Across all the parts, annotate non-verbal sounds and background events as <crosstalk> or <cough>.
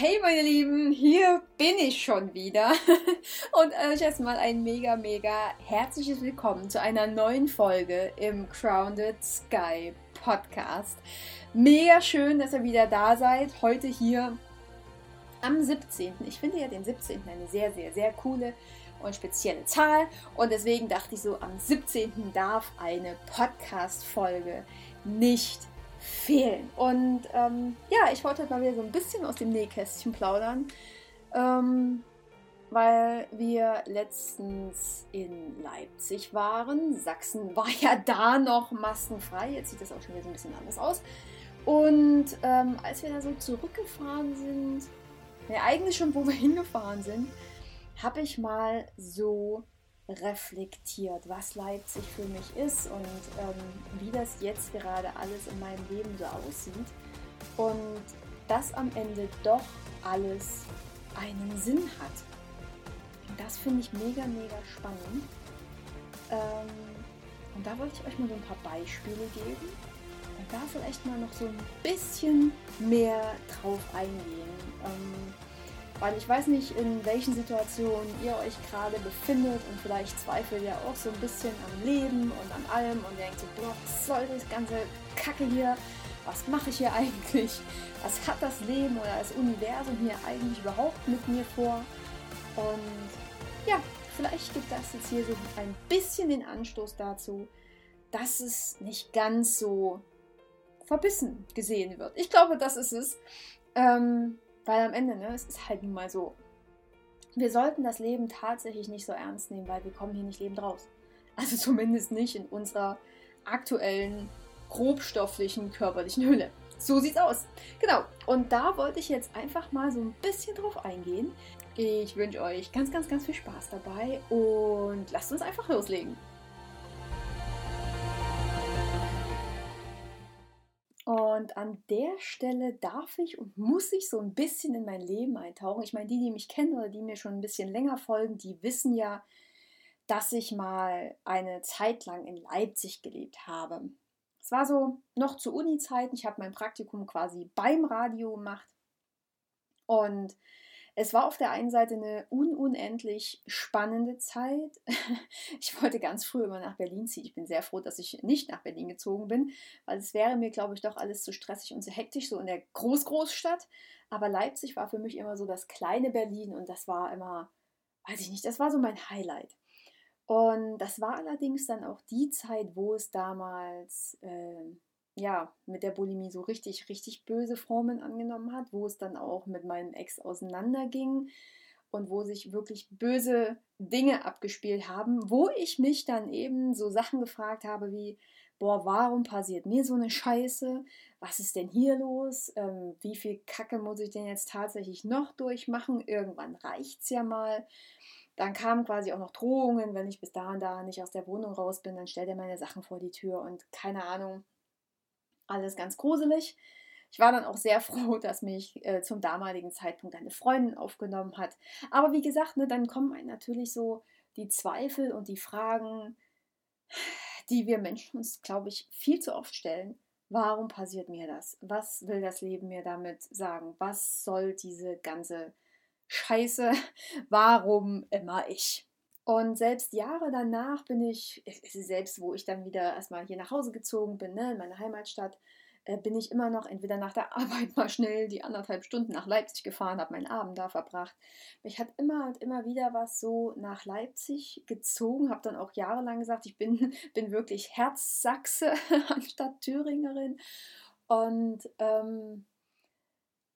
Hey meine Lieben, hier bin ich schon wieder <laughs> und euch erstmal ein mega, mega herzliches Willkommen zu einer neuen Folge im Grounded Sky Podcast. Mega schön, dass ihr wieder da seid. Heute hier am 17. Ich finde ja den 17. eine sehr, sehr, sehr coole und spezielle Zahl und deswegen dachte ich so, am 17. darf eine Podcast-Folge nicht fehlen. Und ähm, ja, ich wollte mal wieder so ein bisschen aus dem Nähkästchen plaudern, ähm, weil wir letztens in Leipzig waren. Sachsen <laughs> war ja da noch maskenfrei, jetzt sieht das auch schon wieder so ein bisschen anders aus. Und ähm, als wir da so zurückgefahren sind, ja eigentlich schon, wo wir <laughs> hingefahren sind, habe ich mal so reflektiert, was Leipzig für mich ist und ähm, wie das jetzt gerade alles in meinem Leben so aussieht. Und dass am Ende doch alles einen Sinn hat. Und das finde ich mega, mega spannend. Ähm, und da wollte ich euch mal so ein paar Beispiele geben und da vielleicht mal noch so ein bisschen mehr drauf eingehen. Ähm, weil ich weiß nicht, in welchen Situationen ihr euch gerade befindet und vielleicht zweifelt ihr auch so ein bisschen am Leben und an allem und denkt so, boah, was soll das ganze Kacke hier? Was mache ich hier <laughs> eigentlich? Was hat das Leben oder das Universum hier eigentlich überhaupt mit mir vor? Und ja, vielleicht gibt das jetzt hier so ein bisschen den Anstoß dazu, dass es nicht ganz so verbissen gesehen wird. Ich glaube, das ist es. Ähm, weil am Ende, ne, es ist halt nun mal so. Wir sollten das Leben tatsächlich nicht so ernst nehmen, weil wir kommen hier nicht lebend raus. Also <laughs> zumindest nicht in unserer aktuellen grobstofflichen körperlichen Hülle. So sieht's aus. Genau. Und da wollte ich jetzt einfach mal so ein bisschen drauf eingehen. Ich wünsche euch ganz, ganz, ganz viel Spaß dabei und lasst uns einfach loslegen. Und an der Stelle darf ich und muss ich so ein bisschen in mein Leben eintauchen. Ich meine, die, die mich kennen oder die mir schon ein bisschen länger folgen, die wissen ja, dass ich mal eine Zeit lang in Leipzig gelebt habe. Es war so noch zu Uni-Zeiten. Ich habe mein Praktikum quasi beim Radio gemacht. Und es war auf der einen Seite eine unendlich spannende Zeit. <laughs> Ich wollte ganz früh immer nach Berlin ziehen. Ich bin sehr froh, dass ich nicht nach Berlin gezogen bin, weil es wäre mir, glaube ich, doch alles zu stressig und zu hektisch, so in der Groß-Großstadt. Aber Leipzig war für mich immer so das kleine Berlin und das war immer, weiß ich nicht, das war so mein Highlight. Und das war allerdings dann auch die Zeit, wo es damals äh, ja, mit der Bulimie so richtig, richtig böse Formen angenommen hat, wo es dann auch mit meinem Ex auseinanderging und wo sich wirklich böse Dinge abgespielt haben, wo ich mich dann eben so Sachen gefragt habe wie, boah, warum passiert mir so eine Scheiße? Was ist denn hier los? Ähm, wie viel Kacke muss ich denn jetzt tatsächlich noch durchmachen? Irgendwann reicht es ja mal. Dann kamen quasi auch noch Drohungen, wenn ich bis da und da nicht aus der Wohnung raus bin, dann stellt er meine Sachen vor die Tür und keine Ahnung alles ganz gruselig. Ich war dann auch sehr <laughs> froh, dass mich äh, zum damaligen Zeitpunkt eine Freundin aufgenommen hat. Aber wie gesagt, ne, dann kommen natürlich so die Zweifel und die Fragen, die wir Menschen uns, glaube ich, viel zu oft stellen. Warum passiert mir das? Was will das Leben mir damit sagen? Was soll diese ganze Scheiße? <laughs> Warum immer ich? Und selbst Jahre danach bin ich, selbst wo ich dann wieder erstmal hier nach Hause gezogen bin, ne, in meine Heimatstadt, äh, bin ich immer noch entweder nach der <laughs> Arbeit mal schnell die anderthalb Stunden nach Leipzig gefahren, habe meinen Abend da verbracht. Mich hat immer und immer wieder was so nach Leipzig gezogen, habe dann auch jahrelang gesagt, ich bin, <laughs> bin wirklich Herzsachse <laughs> anstatt Thüringerin. Und, ähm,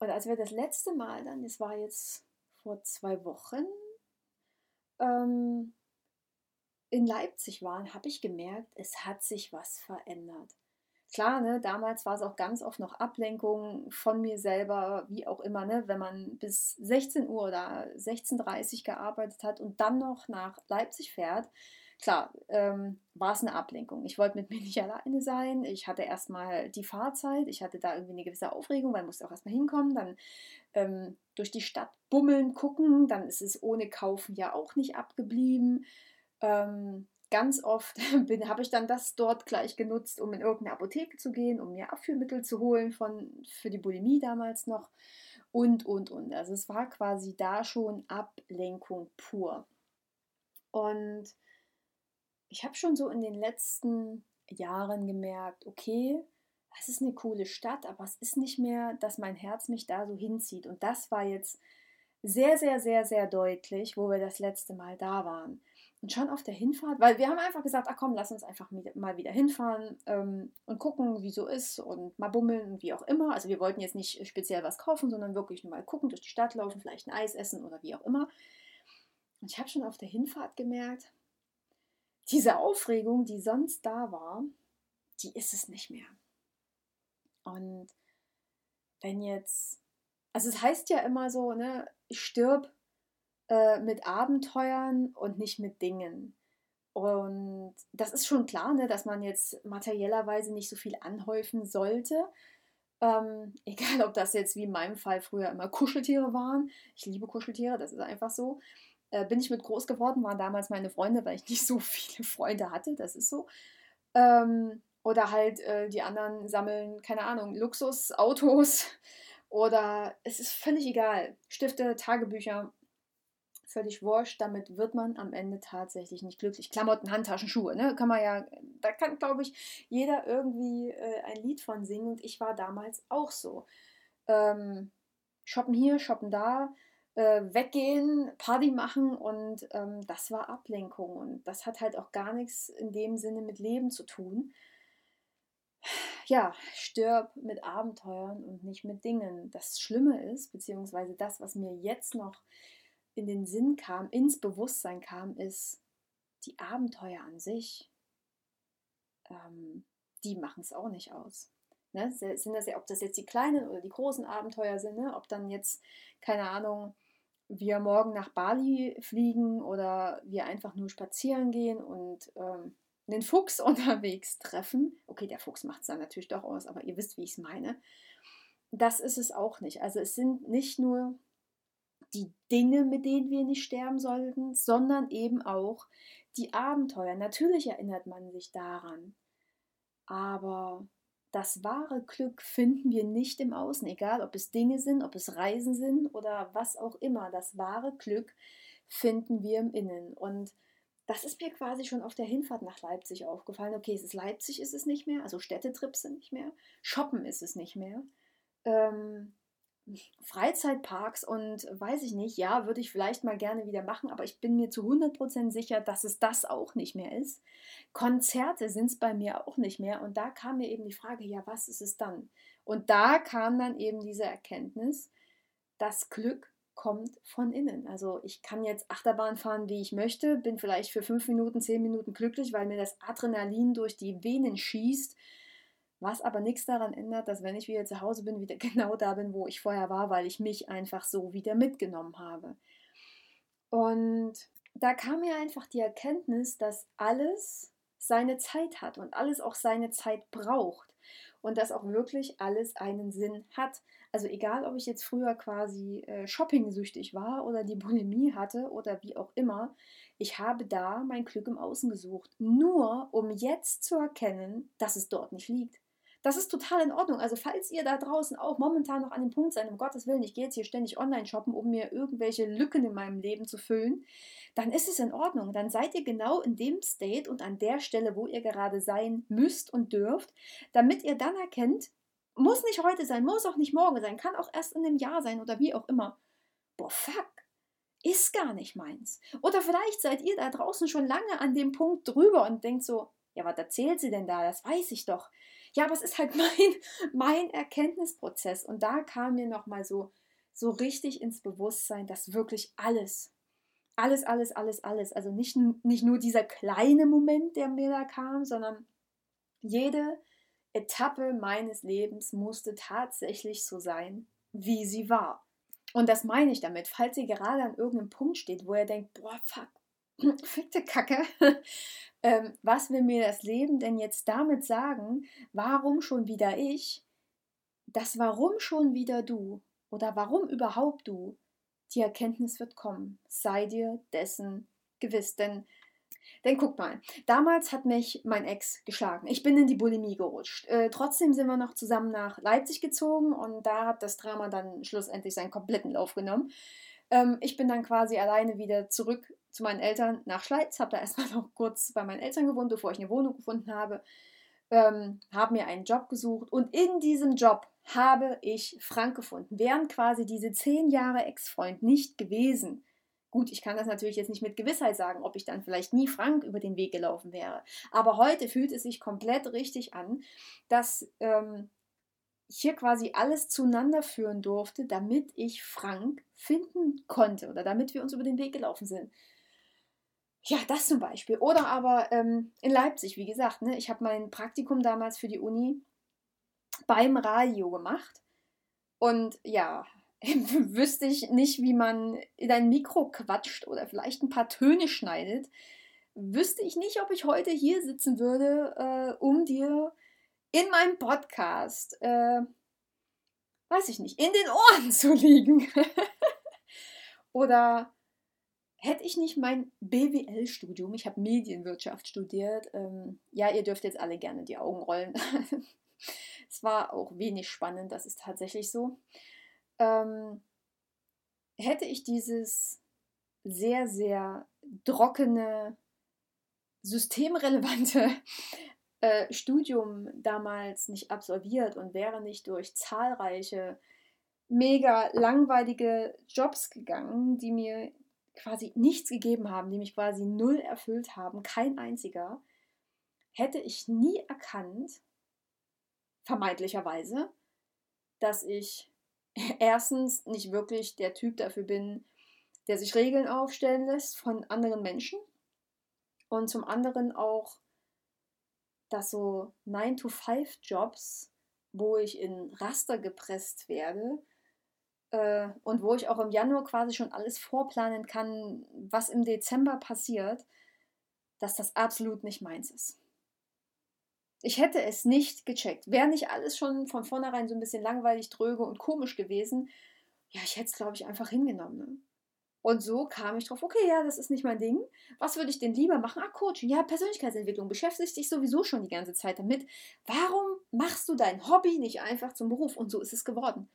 und als wir das letzte Mal dann, das war jetzt vor zwei Wochen, ähm, in Leipzig waren, habe ich gemerkt, es hat sich was verändert. Klar, ne, damals war es auch ganz oft noch Ablenkung von mir selber, wie auch immer, ne, wenn man bis 16 Uhr oder 16.30 Uhr gearbeitet hat und dann noch nach Leipzig fährt, klar, ähm, war es eine Ablenkung. Ich wollte mit mir nicht <laughs> alleine sein. Ich hatte erstmal die Fahrzeit. Ich hatte da irgendwie eine gewisse Aufregung, weil ich musste auch erstmal hinkommen. Dann ähm, durch die Stadt bummeln, gucken. Dann ist es ohne Kaufen ja auch nicht abgeblieben. Ähm, ganz oft <laughs> habe ich dann das dort gleich genutzt, um in irgendeine Apotheke zu gehen, um mir Abführmittel zu holen von, für die Bulimie damals noch. und, und, und. Also es war quasi da schon Ablenkung pur. Und ich habe schon so in den letzten Jahren gemerkt, okay, das ist eine coole Stadt, aber es ist nicht mehr, dass mein Herz mich da so hinzieht. Und das war jetzt sehr, sehr, sehr, sehr deutlich, wo wir das letzte Mal da waren. Und schon auf der Hinfahrt, weil wir haben einfach gesagt, ach komm, lass uns einfach mal wieder hinfahren ähm, und gucken, wie so ist und mal bummeln und wie auch immer. Also wir wollten jetzt nicht speziell was kaufen, sondern wirklich nur mal gucken, durch die Stadt laufen, vielleicht ein Eis essen oder wie auch immer. Und ich habe schon auf der Hinfahrt gemerkt, diese Aufregung, die sonst da war, die ist es nicht mehr. Und wenn jetzt, also es heißt ja immer so, ne, ich stirb äh, mit Abenteuern und nicht mit Dingen. Und das ist schon klar, ne, dass man jetzt materiellerweise nicht so viel anhäufen sollte. Ähm, <laughs> egal, ob das jetzt wie in meinem Fall früher immer Kuscheltiere waren. Ich liebe Kuscheltiere, das ist einfach so. Äh, bin ich mit groß geworden, waren damals meine Freunde, weil ich nicht so <laughs> viele Freunde hatte, das ist so. Ähm, oder halt äh, die anderen sammeln, keine Ahnung, Luxusautos. <laughs> Oder es ist völlig egal. Stifte, Tagebücher, völlig wurscht. Damit wird man am Ende tatsächlich nicht glücklich. Klamotten, Handtaschen, Schuhe, ne? Kann man ja, da kann, glaube ich, jeder irgendwie äh, ein Lied von singen. Und ich war damals auch so. Ähm, shoppen hier, shoppen da, äh, weggehen, Party machen und ähm, das war Ablenkung. Und das hat halt auch gar nichts in dem Sinne mit Leben zu tun. Ja, stirb mit Abenteuern und nicht mit Dingen. Das Schlimme ist, beziehungsweise das, was mir jetzt noch in den Sinn kam, ins Bewusstsein kam, ist die Abenteuer an sich. Ähm, die machen es auch nicht aus. Ne? Sind das ja, ob das jetzt die kleinen oder die großen Abenteuer sind, ne? ob dann jetzt, keine Ahnung, wir morgen nach Bali fliegen oder wir einfach nur spazieren gehen und ähm, einen Fuchs <laughs> unterwegs treffen. Okay, der Fuchs macht es dann natürlich doch aus, aber ihr wisst, wie ich es meine. Das ist es auch nicht. Also es sind nicht nur die Dinge, mit denen wir nicht sterben sollten, sondern eben auch die Abenteuer. Natürlich erinnert man sich daran, aber das wahre Glück finden wir nicht im Außen, egal ob es Dinge sind, ob es Reisen sind oder was auch immer. Das wahre Glück finden wir im Innen. Und das ist mir quasi schon auf der Hinfahrt nach Leipzig aufgefallen. Okay, es ist Leipzig, ist es nicht mehr, also Städtetrips sind nicht mehr, Shoppen ist es nicht mehr. Ähm, Freizeitparks und weiß ich nicht, ja, würde ich vielleicht mal gerne wieder machen, aber ich bin mir zu 100% sicher, dass es das auch nicht mehr ist. Konzerte sind es bei mir auch nicht mehr und da kam mir eben die Frage, ja, was ist es dann? Und da kam dann eben diese Erkenntnis, das Glück kommt von innen. Also ich kann jetzt Achterbahn fahren, wie ich möchte, bin vielleicht für fünf Minuten, zehn Minuten glücklich, weil mir das Adrenalin durch die Venen schießt was aber nichts daran ändert, dass wenn ich wieder zu Hause bin, wieder <laughs> genau da bin, wo ich vorher war, weil ich mich einfach so wieder mitgenommen habe. Und da kam mir einfach die Erkenntnis, dass alles seine Zeit hat und alles auch seine Zeit braucht und dass auch wirklich alles einen Sinn hat. Also egal, ob ich jetzt früher quasi äh, shopping-süchtig war oder die Bulimie hatte oder wie auch immer, ich habe da mein Glück im Außen gesucht, nur um jetzt zu erkennen, dass es dort nicht liegt. Das ist total in Ordnung. Also falls ihr da draußen auch momentan noch an dem Punkt seid, um Gottes Willen, ich gehe jetzt hier ständig online shoppen, um mir irgendwelche Lücken in meinem Leben zu füllen, dann ist es in Ordnung. Dann seid ihr genau in dem State und an der Stelle, wo ihr gerade sein müsst und dürft, damit ihr dann erkennt, muss nicht heute sein, muss auch nicht morgen sein, kann auch erst in einem Jahr sein oder wie auch immer. Boah, fuck, ist gar nicht meins. Oder vielleicht seid ihr da draußen schon lange an dem Punkt drüber und denkt so, ja, was erzählt sie denn da? Das weiß ich doch. Ja, aber es ist halt <laughs> mein, mein Erkenntnisprozess. Und da kam mir nochmal so, so richtig ins Bewusstsein, dass wirklich alles, alles, alles, alles, alles, also nicht, nicht nur dieser kleine Moment, der mir da kam, sondern jede Etappe meines Lebens musste tatsächlich so sein, wie sie war. Und das meine ich damit, falls ihr gerade an irgendeinem Punkt steht, wo ihr denkt, boah, fuck, <clears throat> fickte Kacke, <laughs> ähm, was will mir das Leben denn jetzt damit sagen? Warum schon wieder ich? Das Warum schon wieder du oder warum überhaupt du? Die Erkenntnis wird kommen. Sei dir dessen gewiss, denn Denn guck mal, damals hat mich mein Ex geschlagen. Ich bin in die Bulimie gerutscht. Äh, trotzdem sind wir noch zusammen nach Leipzig gezogen und da hat das Drama dann schlussendlich seinen kompletten Lauf genommen. Ähm, ich bin dann quasi alleine wieder zurück zu meinen Eltern nach Schleiz, habe da <laughs> erstmal noch kurz bei meinen Eltern gewohnt, bevor ich eine Wohnung gefunden habe. Ähm, habe mir einen Job gesucht und in diesem Job habe ich Frank gefunden. Wären quasi diese zehn Jahre Ex-Freund nicht gewesen, Gut, ich kann das natürlich jetzt nicht mit Gewissheit sagen, ob ich dann vielleicht nie Frank über den Weg gelaufen wäre. Aber heute fühlt es sich komplett richtig an, dass ähm, hier quasi alles zueinander führen durfte, damit ich Frank finden konnte oder damit wir uns über den Weg gelaufen sind. Ja, das zum Beispiel. Oder aber ähm, in Leipzig, wie gesagt, ne, ich habe mein Praktikum damals für die Uni beim Radio gemacht. Und ja, <laughs> wüsste ich nicht, wie man in ein Mikro quatscht oder vielleicht ein paar Töne schneidet, wüsste ich nicht, ob ich heute hier sitzen würde, äh, um dir in meinem Podcast, äh, weiß ich nicht, in den Ohren <laughs> zu liegen. oder hätte ich nicht mein BWL-Studium, ich habe Medienwirtschaft studiert, ähm, ja, ihr dürft jetzt alle gerne die Augen rollen. <laughs> es war auch wenig spannend, das ist tatsächlich so ähm, hätte ich dieses sehr, sehr trockene, systemrelevante äh, Studium damals nicht absolviert und wäre nicht durch zahlreiche mega langweilige Jobs gegangen, die mir quasi nichts gegeben haben, die mich quasi null erfüllt haben, kein einziger, hätte ich nie erkannt, vermeintlicherweise, dass ich <laughs> erstens nicht wirklich der Typ dafür bin, der sich Regeln aufstellen lässt von anderen Menschen. Und zum anderen auch, dass so 9-to-5-Jobs, wo ich in Raster gepresst werde äh, und wo ich auch im Januar quasi schon alles vorplanen kann, was im Dezember passiert, dass das absolut nicht meins ist. Ich hätte es nicht gecheckt. Wäre nicht alles schon von vornherein so ein bisschen langweilig, dröge und komisch gewesen, ja, ich hätte es, glaube ich, einfach hingenommen. Ne? Und so kam ich drauf, okay, ja, das ist nicht mein Ding. Was würde ich denn lieber machen? Ah, Coaching, ja, Persönlichkeitsentwicklung. Beschäftigst dich sowieso schon die ganze Zeit damit. Warum machst du dein Hobby nicht einfach zum Beruf? Und so ist es geworden.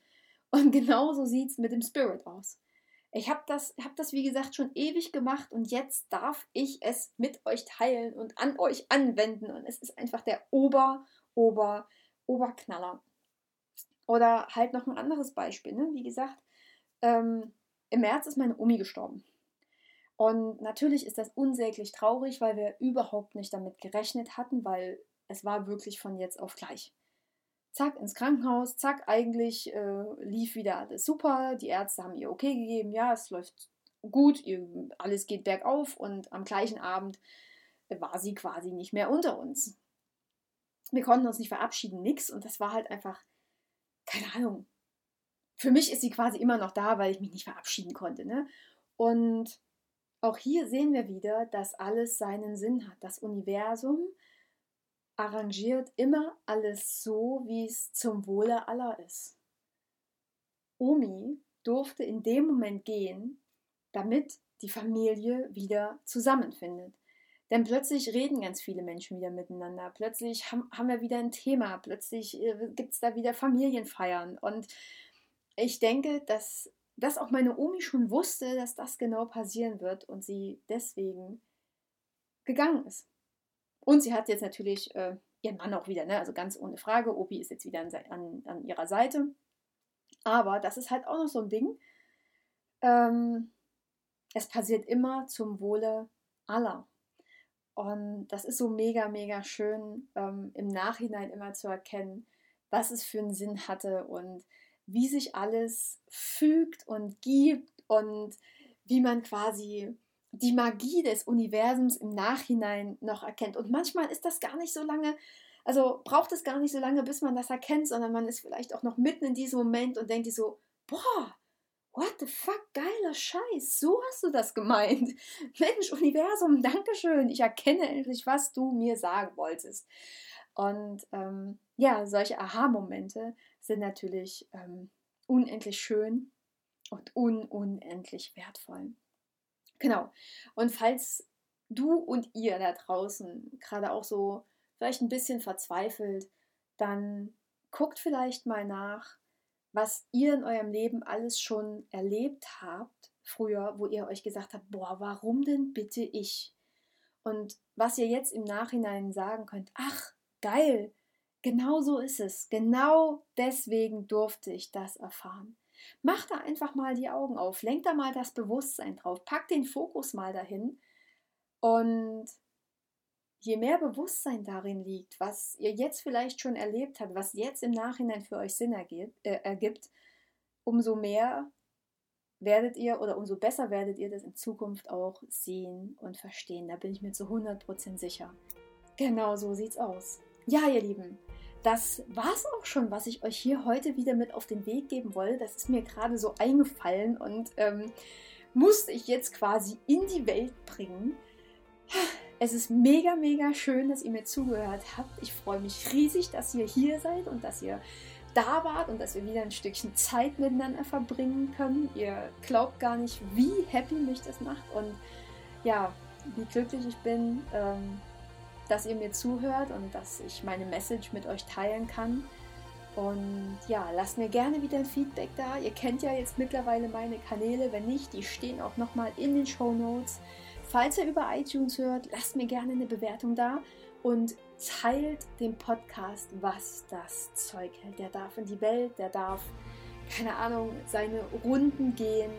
Und <laughs> genauso sieht es mit dem Spirit aus. Ich habe das, hab das, wie gesagt, schon ewig gemacht und jetzt darf ich es mit euch teilen und an euch anwenden. Und es ist einfach der Ober, Ober, Oberknaller. Oder halt noch ein anderes Beispiel. Ne? Wie gesagt, ähm, im März ist meine Omi gestorben. Und natürlich ist das unsäglich traurig, weil wir überhaupt nicht damit gerechnet hatten, weil es war wirklich von jetzt auf gleich zack, ins Krankenhaus, zack, eigentlich äh, lief wieder alles super, die Ärzte haben ihr okay gegeben, ja, es läuft gut, ihr, alles geht bergauf und am gleichen Abend war sie quasi nicht mehr unter uns. Wir konnten uns nicht verabschieden, nix und das war halt einfach, keine Ahnung. Für mich ist sie quasi immer noch da, weil ich mich nicht verabschieden konnte. Ne? Und auch hier sehen wir wieder, dass alles seinen Sinn hat. Das Universum arrangiert immer alles so, wie es zum Wohle aller ist. Omi durfte in dem Moment gehen, damit die Familie wieder zusammenfindet. Denn plötzlich reden ganz viele Menschen wieder miteinander. Plötzlich haben, haben wir wieder ein Thema. Plötzlich äh, gibt es da wieder Familienfeiern. Und ich denke, dass, dass auch meine Omi schon wusste, dass das genau passieren wird und sie deswegen gegangen ist. Und sie hat jetzt natürlich äh, ihren Mann auch wieder, ne? also ganz ohne Frage. Opi ist jetzt wieder an, an, an, ihrer Seite. Aber das ist halt auch noch so ein Ding. Ähm, es passiert immer zum Wohle aller. Und das ist so mega, mega schön, ähm, im Nachhinein immer zu erkennen, was es für einen Sinn hatte und wie sich alles fügt und gibt und wie man quasi die Magie des Universums im Nachhinein noch erkennt. Und manchmal ist das gar nicht so lange, also braucht es gar nicht so lange, bis man das erkennt, sondern man ist vielleicht auch noch mitten in diesem Moment und denkt so, boah, what the fuck, geiler Scheiß, so hast du das gemeint. <laughs> Mensch, Universum, Dankeschön, ich erkenne endlich, was du mir sagen wolltest. Und ähm, ja, solche Aha-Momente sind natürlich ähm, unendlich schön und un unendlich wertvoll. Genau. Und falls du und ihr da draußen gerade auch so vielleicht ein bisschen verzweifelt, dann guckt vielleicht mal nach, was ihr in eurem Leben alles schon erlebt habt früher, wo ihr euch gesagt habt, boah, warum denn bitte ich? Und was ihr jetzt im Nachhinein sagen könnt, ach, geil, genau so ist es, genau deswegen durfte ich das erfahren. Macht da einfach mal die Augen auf, lenkt da mal das Bewusstsein drauf, packt den Fokus mal dahin und je mehr Bewusstsein darin liegt, was ihr jetzt vielleicht schon erlebt habt, was jetzt im Nachhinein für euch Sinn ergibt, äh, ergibt umso mehr werdet ihr oder umso besser werdet ihr das in Zukunft auch sehen und verstehen. Da bin ich mir zu 100% sicher. Genau so sieht's aus. Ja, ihr Lieben, das war's auch schon, was ich euch hier heute wieder mit auf den Weg geben wollte. Das ist mir gerade so eingefallen und ähm, musste ich jetzt quasi in die Welt bringen. Es ist mega, mega schön, dass ihr mir zugehört habt. Ich freue mich riesig, dass ihr hier seid und dass ihr da wart und dass wir wieder ein Stückchen Zeit miteinander verbringen können. Ihr glaubt gar nicht, wie happy mich das macht und ja, wie glücklich ich bin, ähm, dass ihr mir zuhört und dass ich meine Message mit euch teilen kann. Und ja, lasst mir gerne wieder ein Feedback da. Ihr kennt ja jetzt mittlerweile meine Kanäle. Wenn nicht, die stehen auch nochmal in den Show Notes. Falls ihr über iTunes hört, lasst mir gerne eine Bewertung da und teilt den Podcast, was das Zeug hält. Der darf in die Welt, der darf, keine Ahnung, seine Runden gehen.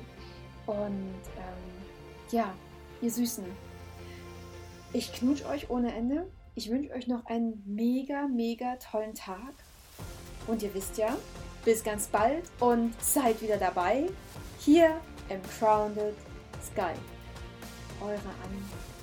Und ähm, ja, ihr Süßen, ich knutsch euch ohne Ende. Ich wünsche euch noch einen mega, mega tollen Tag. Und ihr wisst ja, bis ganz bald und seid wieder dabei hier im Crowned Sky. Eure Anne.